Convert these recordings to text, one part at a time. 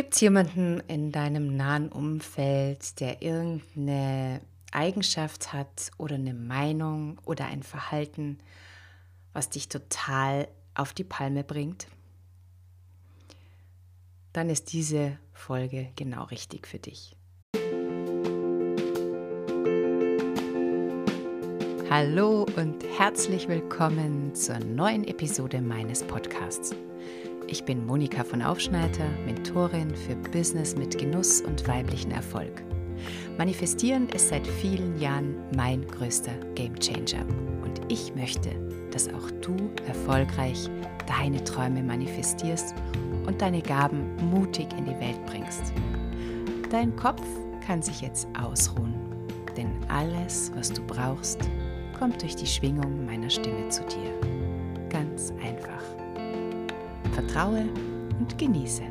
Gibt es jemanden in deinem nahen Umfeld, der irgendeine Eigenschaft hat oder eine Meinung oder ein Verhalten, was dich total auf die Palme bringt? Dann ist diese Folge genau richtig für dich. Hallo und herzlich willkommen zur neuen Episode meines Podcasts. Ich bin Monika von Aufschneider, Mentorin für Business mit Genuss und weiblichen Erfolg. Manifestieren ist seit vielen Jahren mein größter Gamechanger und ich möchte, dass auch du erfolgreich deine Träume manifestierst und deine Gaben mutig in die Welt bringst. Dein Kopf kann sich jetzt ausruhen, denn alles, was du brauchst, kommt durch die Schwingung meiner Stimme zu dir. Ganz einfach. Vertraue und genieße.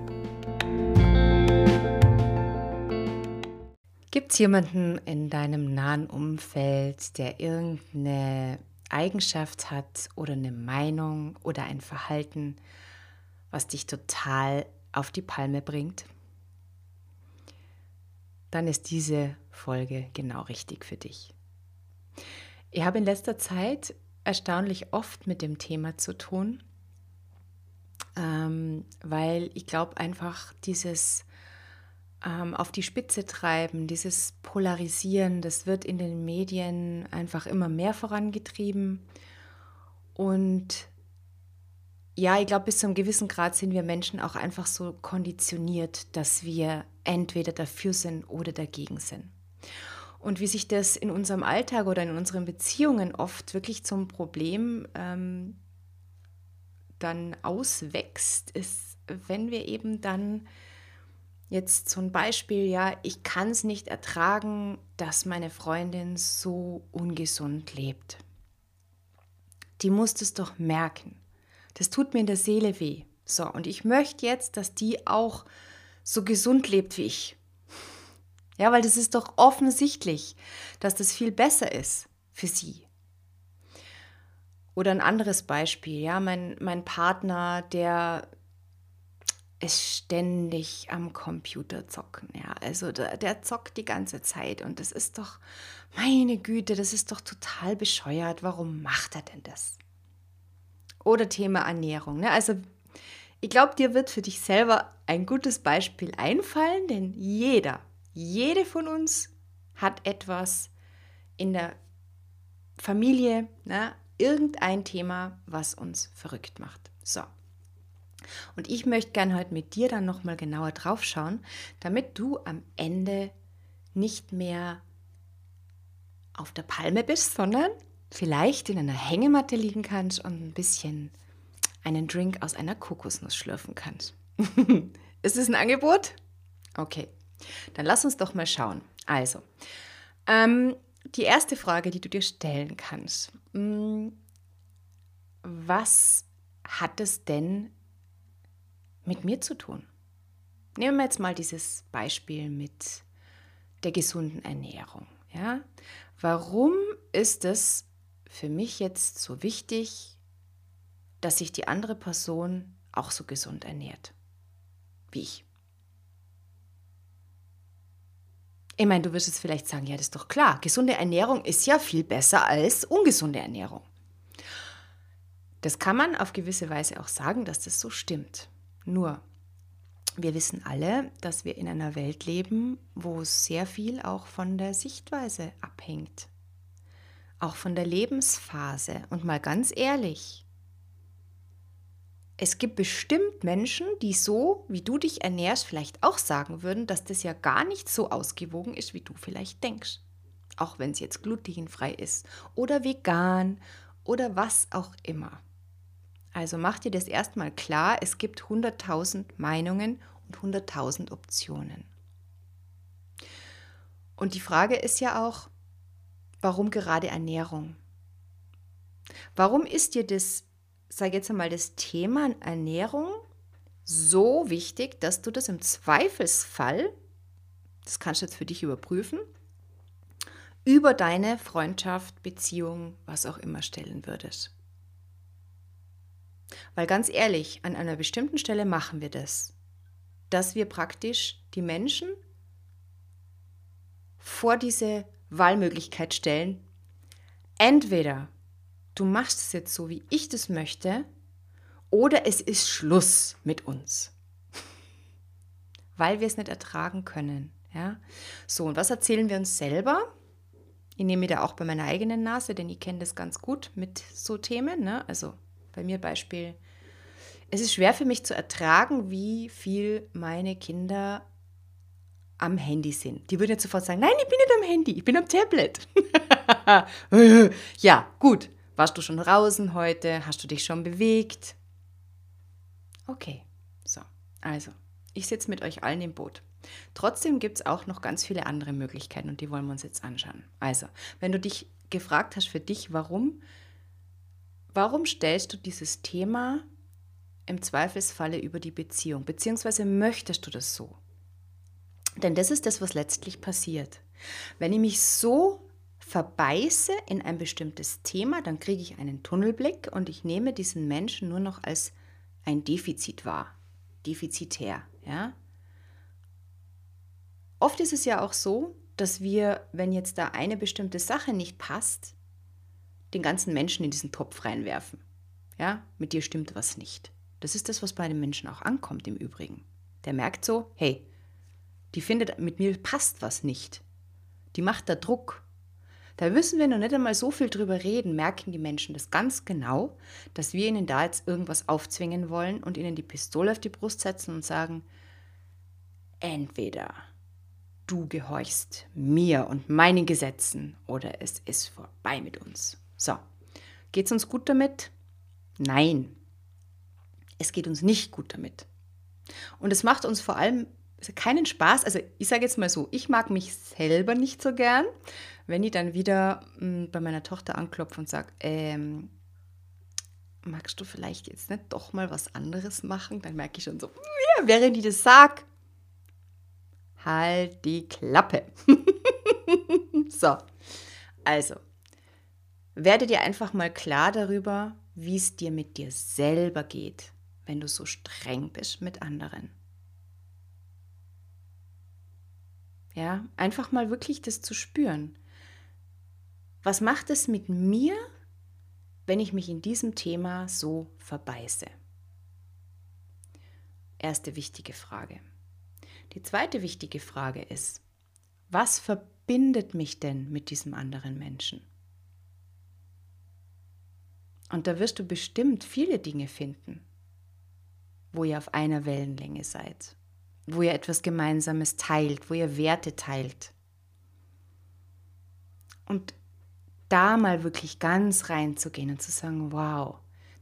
Gibt es jemanden in deinem nahen Umfeld, der irgendeine Eigenschaft hat oder eine Meinung oder ein Verhalten, was dich total auf die Palme bringt? Dann ist diese Folge genau richtig für dich. Ich habe in letzter Zeit erstaunlich oft mit dem Thema zu tun, ähm, weil ich glaube einfach dieses ähm, auf die Spitze treiben, dieses Polarisieren, das wird in den Medien einfach immer mehr vorangetrieben. Und ja, ich glaube, bis zu einem gewissen Grad sind wir Menschen auch einfach so konditioniert, dass wir entweder dafür sind oder dagegen sind. Und wie sich das in unserem Alltag oder in unseren Beziehungen oft wirklich zum Problem ähm, dann auswächst, ist, wenn wir eben dann jetzt zum Beispiel, ja, ich kann es nicht ertragen, dass meine Freundin so ungesund lebt. Die muss das doch merken. Das tut mir in der Seele weh. So, und ich möchte jetzt, dass die auch so gesund lebt wie ich. Ja, weil das ist doch offensichtlich, dass das viel besser ist für sie. Oder ein anderes Beispiel, ja, mein, mein Partner, der ist ständig am Computer zocken, ja, also der, der zockt die ganze Zeit und das ist doch, meine Güte, das ist doch total bescheuert, warum macht er denn das? Oder Thema Ernährung, ne? also ich glaube, dir wird für dich selber ein gutes Beispiel einfallen, denn jeder jede von uns hat etwas in der Familie, ne, irgendein Thema, was uns verrückt macht. So. Und ich möchte gerne heute mit dir dann nochmal genauer drauf schauen, damit du am Ende nicht mehr auf der Palme bist, sondern vielleicht in einer Hängematte liegen kannst und ein bisschen einen Drink aus einer Kokosnuss schlürfen kannst. Ist es ein Angebot? Okay. Dann lass uns doch mal schauen. Also, ähm, die erste Frage, die du dir stellen kannst. Mh, hm, was hat es denn mit mir zu tun? Nehmen wir jetzt mal dieses Beispiel mit der gesunden Ernährung. Ja? Warum ist es für mich jetzt so wichtig, dass sich die andere Person auch so gesund ernährt wie ich? Ich meine, du wirst jetzt vielleicht sagen, ja, das ist doch klar, gesunde Ernährung ist ja viel besser als ungesunde Ernährung. Das kann man auf gewisse Weise auch sagen, dass das so stimmt. Nur, wir wissen alle, dass wir in einer Welt leben, wo sehr viel auch von der Sichtweise abhängt. Auch von der Lebensphase. Und mal ganz ehrlich, es gibt bestimmt Menschen, die so, wie du dich ernährst, vielleicht auch sagen würden, dass das ja gar nicht so ausgewogen ist, wie du vielleicht denkst. Auch wenn es jetzt glutenfrei ist oder vegan oder was auch immer. Also mach dir das erstmal klar, es gibt 100.000 Meinungen und 100.000 Optionen. Und die Frage ist ja auch, warum gerade Ernährung? Warum ist dir das sage jetzt einmal, das Thema Ernährung so wichtig, dass du das im Zweifelsfall, das kannst du jetzt für dich überprüfen, über deine Freundschaft, Beziehung, was auch immer stellen würdest. Weil ganz ehrlich, an einer bestimmten Stelle machen wir das. dass wir praktisch die Menschen vor diese Wahlmöglichkeit stellen. Entweder du machst es jetzt so, wie ich das möchte, oder es ist Schluss mit uns. Weil wir es nicht ertragen können. Ja? So, und was erzählen wir uns selber? Ich nehme mir da auch bei meiner eigenen Nase, denn ich kenne das ganz gut mit so Themen. Ne? Also bei mir Beispiel, es ist schwer für mich zu ertragen, wie viel meine Kinder am Handy sind. Die würden jetzt sofort sagen, nein, ich bin nicht am Handy, ich bin am Tablet. ja, gut. Warst du schon draußen heute? Hast du dich schon bewegt? Okay, so. Also, ich sitze mit euch allen im Boot. Trotzdem gibt es auch noch ganz viele andere Möglichkeiten und die wollen wir uns jetzt anschauen. Also, wenn du dich gefragt hast für dich, warum, warum stellst du dieses Thema im Zweifelsfalle über die Beziehung, beziehungsweise möchtest du das so? Denn das ist das, was letztlich passiert. Wenn ich mich so verbeiße in ein bestimmtes Thema, dann kriege ich einen Tunnelblick und ich nehme diesen Menschen nur noch als ein Defizit wahr, defizitär. Ja? Oft ist es ja auch so, dass wir, wenn jetzt da eine bestimmte Sache nicht passt, den ganzen Menschen in diesen Topf reinwerfen. Ja, mit dir stimmt was nicht. Das ist das, was bei den Menschen auch ankommt im Übrigen. Der merkt so, hey, die findet, mit mir passt was nicht. Die macht da Druck. Da müssen wir noch nicht einmal so viel drüber reden, merken die Menschen das ganz genau, dass wir ihnen da jetzt irgendwas aufzwingen wollen und ihnen die Pistole auf die Brust setzen und sagen, entweder du gehorchst mir und meinen Gesetzen oder es ist vorbei mit uns. So, geht's uns gut damit? Nein, es geht uns nicht gut damit. Und es macht uns vor allem keinen Spaß. Also ich sage jetzt mal so, ich mag mich selber nicht so gern, wenn ich dann wieder m, hm, bei meiner Tochter anklopfe und sage, ähm, magst du vielleicht jetzt nicht doch mal was anderes machen? Dann merke ich schon so, ja, während ich das sage, halt die Klappe. so, also, werde dir einfach mal klar darüber, wie es dir mit dir selber geht, wenn du so streng bist mit anderen. Ja, einfach mal wirklich das zu spüren. Was macht es mit mir, wenn ich mich in diesem Thema so verbeiße? Erste wichtige Frage. Die zweite wichtige Frage ist, was verbindet mich denn mit diesem anderen Menschen? Und da wirst du bestimmt viele Dinge finden, wo ihr auf einer Wellenlänge seid wo ihr etwas Gemeinsames teilt, wo ihr Werte teilt. Und da mal wirklich ganz reinzugehen und zu sagen, wow,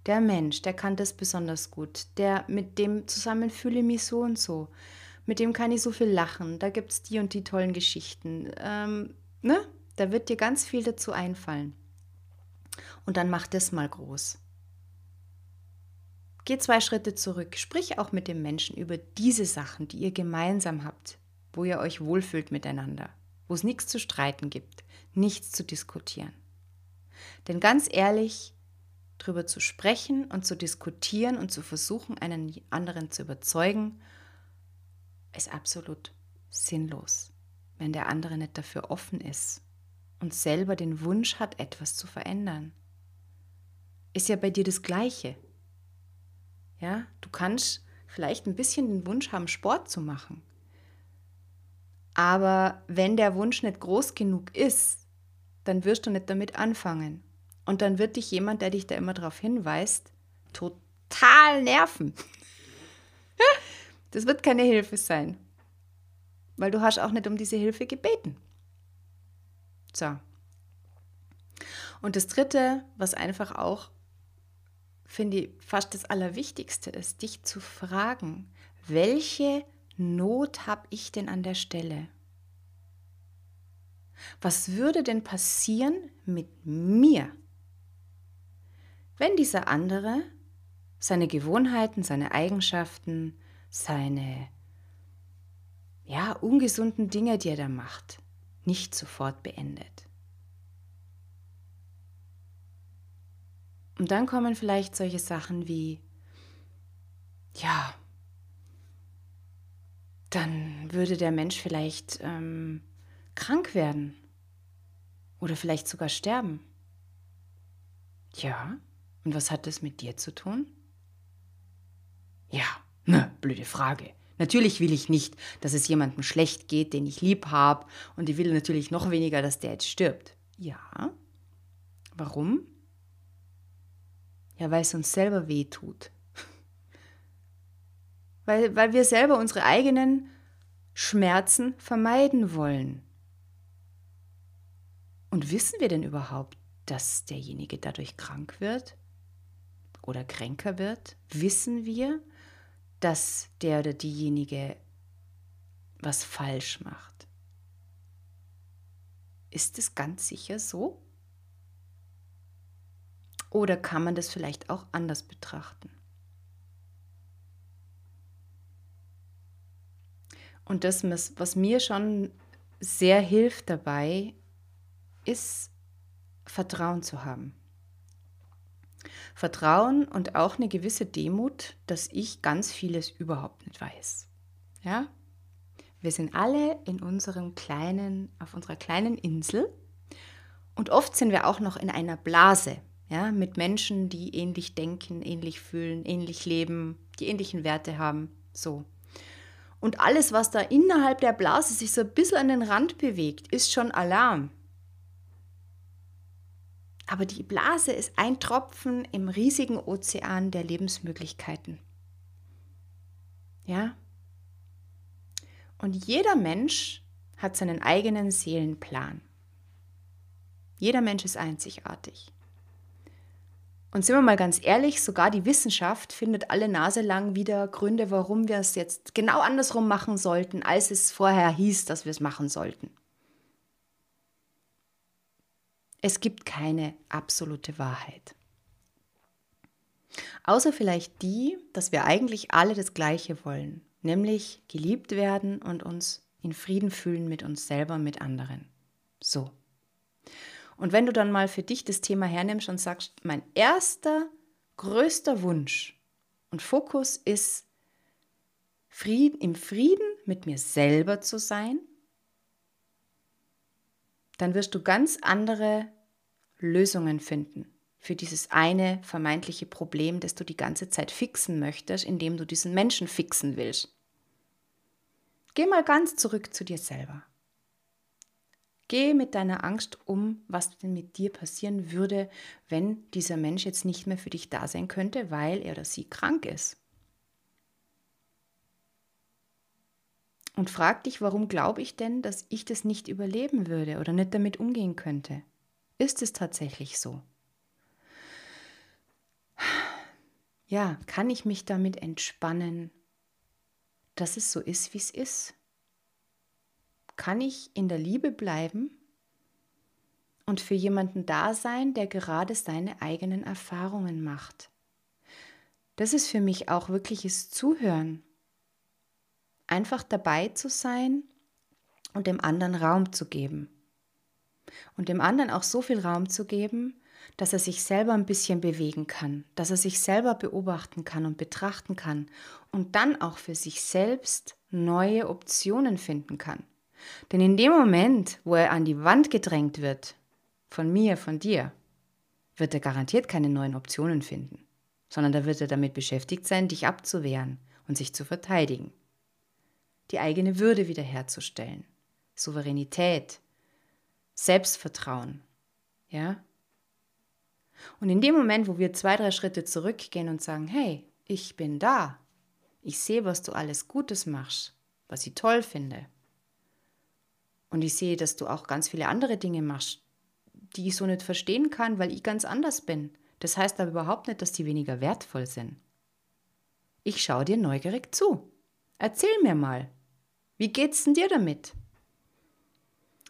der Mensch, der kann das besonders gut, der mit dem zusammen fühle ich mich so und so, mit dem kann ich so viel lachen, da gibt es die und die tollen Geschichten. Ähm, ne? Da wird dir ganz viel dazu einfallen. Und dann mach das mal groß. Geh zwei Schritte zurück, sprich auch mit dem Menschen über diese Sachen, die ihr gemeinsam habt, wo ihr euch wohlfühlt miteinander, wo es nichts zu streiten gibt, nichts zu diskutieren. Denn ganz ehrlich, darüber zu sprechen und zu diskutieren und zu versuchen, einen anderen zu überzeugen, ist absolut sinnlos, wenn der andere nicht dafür offen ist und selber den Wunsch hat, etwas zu verändern. Ist ja bei dir das Gleiche. Ja, du kannst vielleicht ein bisschen den Wunsch haben, Sport zu machen. Aber wenn der Wunsch nicht groß genug ist, dann wirst du nicht damit anfangen. Und dann wird dich jemand, der dich da immer darauf hinweist, total nerven. das wird keine Hilfe sein. Weil du hast auch nicht um diese Hilfe gebeten. So. Und das Dritte, was einfach auch finde ich, fast das Allerwichtigste ist, dich zu fragen, welche Not habe ich denn an der Stelle? Was würde denn passieren mit mir, wenn dieser andere seine Gewohnheiten, seine Eigenschaften, seine ja, ungesunden Dinge, die er da macht, nicht sofort beendet? Und dann kommen vielleicht solche Sachen wie, ja, dann würde der Mensch vielleicht ähm, krank werden oder vielleicht sogar sterben. Ja, und was hat das mit dir zu tun? Ja, ne, blöde Frage. Natürlich will ich nicht, dass es jemandem schlecht geht, den ich lieb habe, und ich will natürlich noch weniger, dass der jetzt stirbt. Ja. Warum? Ja, weil es uns selber weh tut. Weil, weil wir selber unsere eigenen Schmerzen vermeiden wollen. Und wissen wir denn überhaupt, dass derjenige dadurch krank wird oder kränker wird? Wissen wir, dass der oder diejenige was falsch macht? Ist es ganz sicher so? Oder kann man das vielleicht auch anders betrachten? Und das, was mir schon sehr hilft dabei, ist Vertrauen zu haben. Vertrauen und auch eine gewisse Demut, dass ich ganz vieles überhaupt nicht weiß. Ja? Wir sind alle in unserem kleinen, auf unserer kleinen Insel und oft sind wir auch noch in einer Blase, ja, mit Menschen, die ähnlich denken, ähnlich fühlen, ähnlich leben, die ähnlichen Werte haben, so. Und alles, was da innerhalb der Blase sich so ein bisschen an den Rand bewegt, ist schon Alarm. Aber die Blase ist ein Tropfen im riesigen Ozean der Lebensmöglichkeiten. Ja? Und jeder Mensch hat seinen eigenen Seelenplan. Jeder Mensch ist einzigartig. Und sind wir mal ganz ehrlich, sogar die Wissenschaft findet alle Nase lang wieder Gründe, warum wir es jetzt genau andersrum machen sollten, als es vorher hieß, dass wir es machen sollten. Es gibt keine absolute Wahrheit. Außer vielleicht die, dass wir eigentlich alle das Gleiche wollen, nämlich geliebt werden und uns in Frieden fühlen mit uns selber, mit anderen. So. Und wenn du dann mal für dich das Thema hernimmst und sagst, mein erster, größter Wunsch und Fokus ist, Frieden, im Frieden mit mir selber zu sein, dann wirst du ganz andere Lösungen finden für dieses eine vermeintliche Problem, das du die ganze Zeit fixen möchtest, indem du diesen Menschen fixen willst. Geh mal ganz zurück zu dir selber. Geh mit deiner Angst um, was denn mit dir passieren würde, wenn dieser Mensch jetzt nicht mehr für dich da sein könnte, weil er oder sie krank ist. Und frag dich, warum glaube ich denn, dass ich das nicht überleben würde oder nicht damit umgehen könnte? Ist es tatsächlich so? Ja, kann ich mich damit entspannen, dass es so ist, wie es ist? Kann ich in der Liebe bleiben und für jemanden da sein, der gerade seine eigenen Erfahrungen macht. Das ist für mich auch wirkliches Zuhören. Einfach dabei zu sein und dem anderen Raum zu geben. Und dem anderen auch so viel Raum zu geben, dass er sich selber ein bisschen bewegen kann, dass er sich selber beobachten kann und betrachten kann und dann auch für sich selbst neue Optionen finden kann. Denn in dem Moment, wo er an die Wand gedrängt wird, von mir, von dir, wird er garantiert keine neuen Optionen finden, sondern da wird er damit beschäftigt sein, dich abzuwehren und sich zu verteidigen. Die eigene Würde wiederherzustellen, Souveränität, Selbstvertrauen, ja? Und in dem Moment, wo wir zwei, drei Schritte zurückgehen und sagen, hey, ich bin da, ich sehe, was du alles Gutes machst, was ich toll finde, und ich sehe, dass du auch ganz viele andere Dinge machst, die ich so nicht verstehen kann, weil ich ganz anders bin. Das heißt aber überhaupt nicht, dass die weniger wertvoll sind. Ich schaue dir neugierig zu. Erzähl mir mal, wie geht's denn dir damit?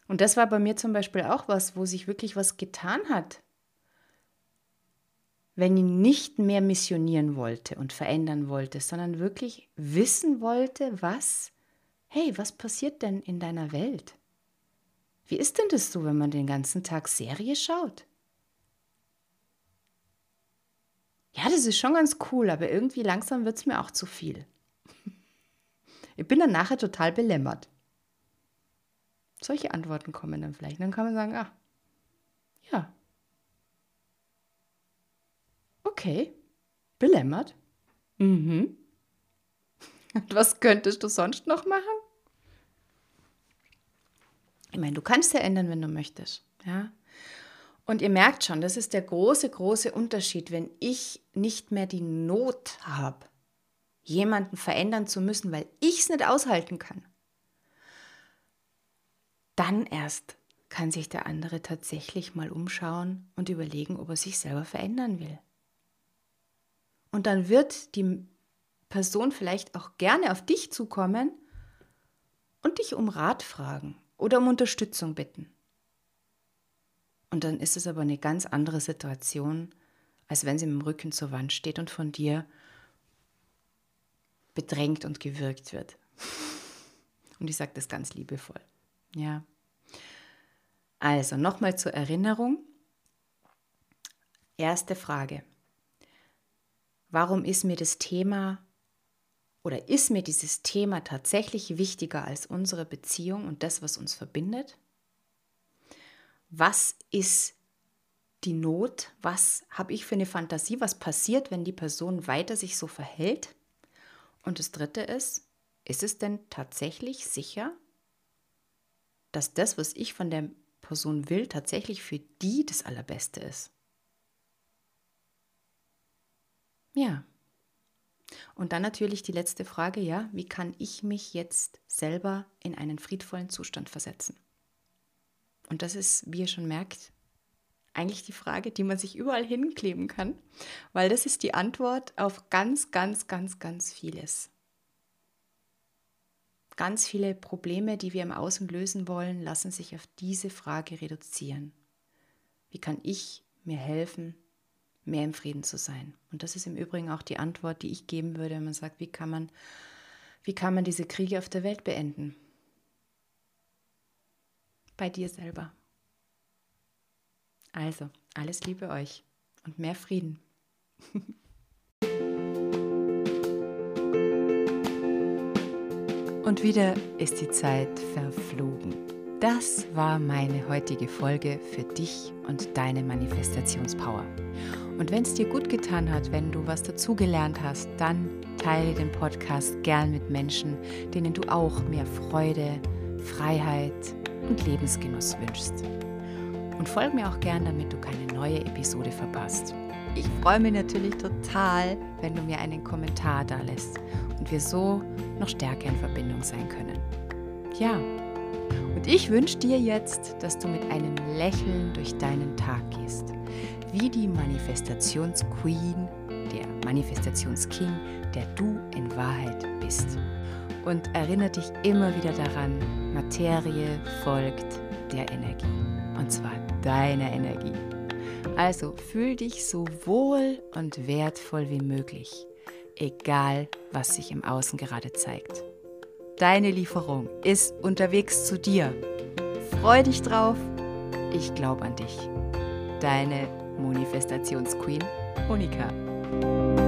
Und das war bei mir zum Beispiel auch was, wo sich wirklich was getan hat. Wenn ich nicht mehr missionieren wollte und verändern wollte, sondern wirklich wissen wollte, was, hey, was passiert denn in deiner Welt? Wie ist denn das so, wenn man den ganzen Tag Serie schaut? Ja, das ist schon ganz cool, aber irgendwie langsam wird es mir auch zu viel. Ich bin dann nachher total belämmert. Solche Antworten kommen dann vielleicht. Dann kann man sagen, ah, ja. Okay, belämmert. Mhm. Und was könntest du sonst noch machen? Ich meine, du kannst ja ändern, wenn du möchtest. Ja? Und ihr merkt schon, das ist der große, große Unterschied, wenn ich nicht mehr die Not habe, jemanden verändern zu müssen, weil ich es nicht aushalten kann. Dann erst kann sich der andere tatsächlich mal umschauen und überlegen, ob er sich selber verändern will. Und dann wird die Person vielleicht auch gerne auf dich zukommen und dich um Rat fragen oder um Unterstützung bitten. Und dann ist es aber eine ganz andere Situation, als wenn sie mit dem Rücken zur Wand steht und von dir bedrängt und gewürgt wird. Und ich sage das ganz liebevoll. Ja. Also nochmal zur Erinnerung. Erste Frage. Warum ist mir das Thema oder ist mir dieses Thema tatsächlich wichtiger als unsere Beziehung und das, was uns verbindet? Was ist die Not? Was habe ich für eine Fantasie? Was passiert, wenn die Person weiter sich so verhält? Und das Dritte ist, ist es denn tatsächlich sicher, dass das, was ich von der Person will, tatsächlich für die das Allerbeste ist? Ja. Und dann natürlich die letzte Frage, ja, wie kann ich mich jetzt selber in einen friedvollen Zustand versetzen? Und das ist, wie ihr schon merkt, eigentlich die Frage, die man sich überall hinkleben kann, weil das ist die Antwort auf ganz, ganz, ganz, ganz vieles. Ganz viele Probleme, die wir im Außen lösen wollen, lassen sich auf diese Frage reduzieren. Wie kann ich mir helfen, mehr im Frieden zu sein? Und das ist im Übrigen auch die Antwort, die ich geben würde, wenn man sagt, wie kann man, wie kann man diese Kriege auf der Welt beenden? Bei dir selber. Also, alles Liebe euch und mehr Frieden. Und wieder ist die Zeit verflogen. Das war meine heutige Folge für dich und deine Manifestationspower. Und wenn es dir gut getan hat, wenn du was dazugelernt hast, dann teile den Podcast gern mit Menschen, denen du auch mehr Freude, Freiheit und Lebensgenuss wünschst. Und folge mir auch gern, damit du keine neue Episode verpasst. Ich freue mich natürlich total, wenn du mir einen Kommentar da lässt und wir so noch stärker in Verbindung sein können. Ja, und ich wünsche dir jetzt, dass du mit einem Lächeln durch deinen Tag gehst, wie die Manifestationsqueen, der Manifestationsking, der du in Wahrheit bist. Und erinnere dich immer wieder daran, Materie folgt der Energie. Und zwar deiner Energie. Also fühl dich so wohl und wertvoll wie möglich egal was sich im Außen gerade zeigt. Deine Lieferung ist unterwegs zu dir. Freu dich drauf. Ich glaube an dich. Deine Manifestationsqueen Monika.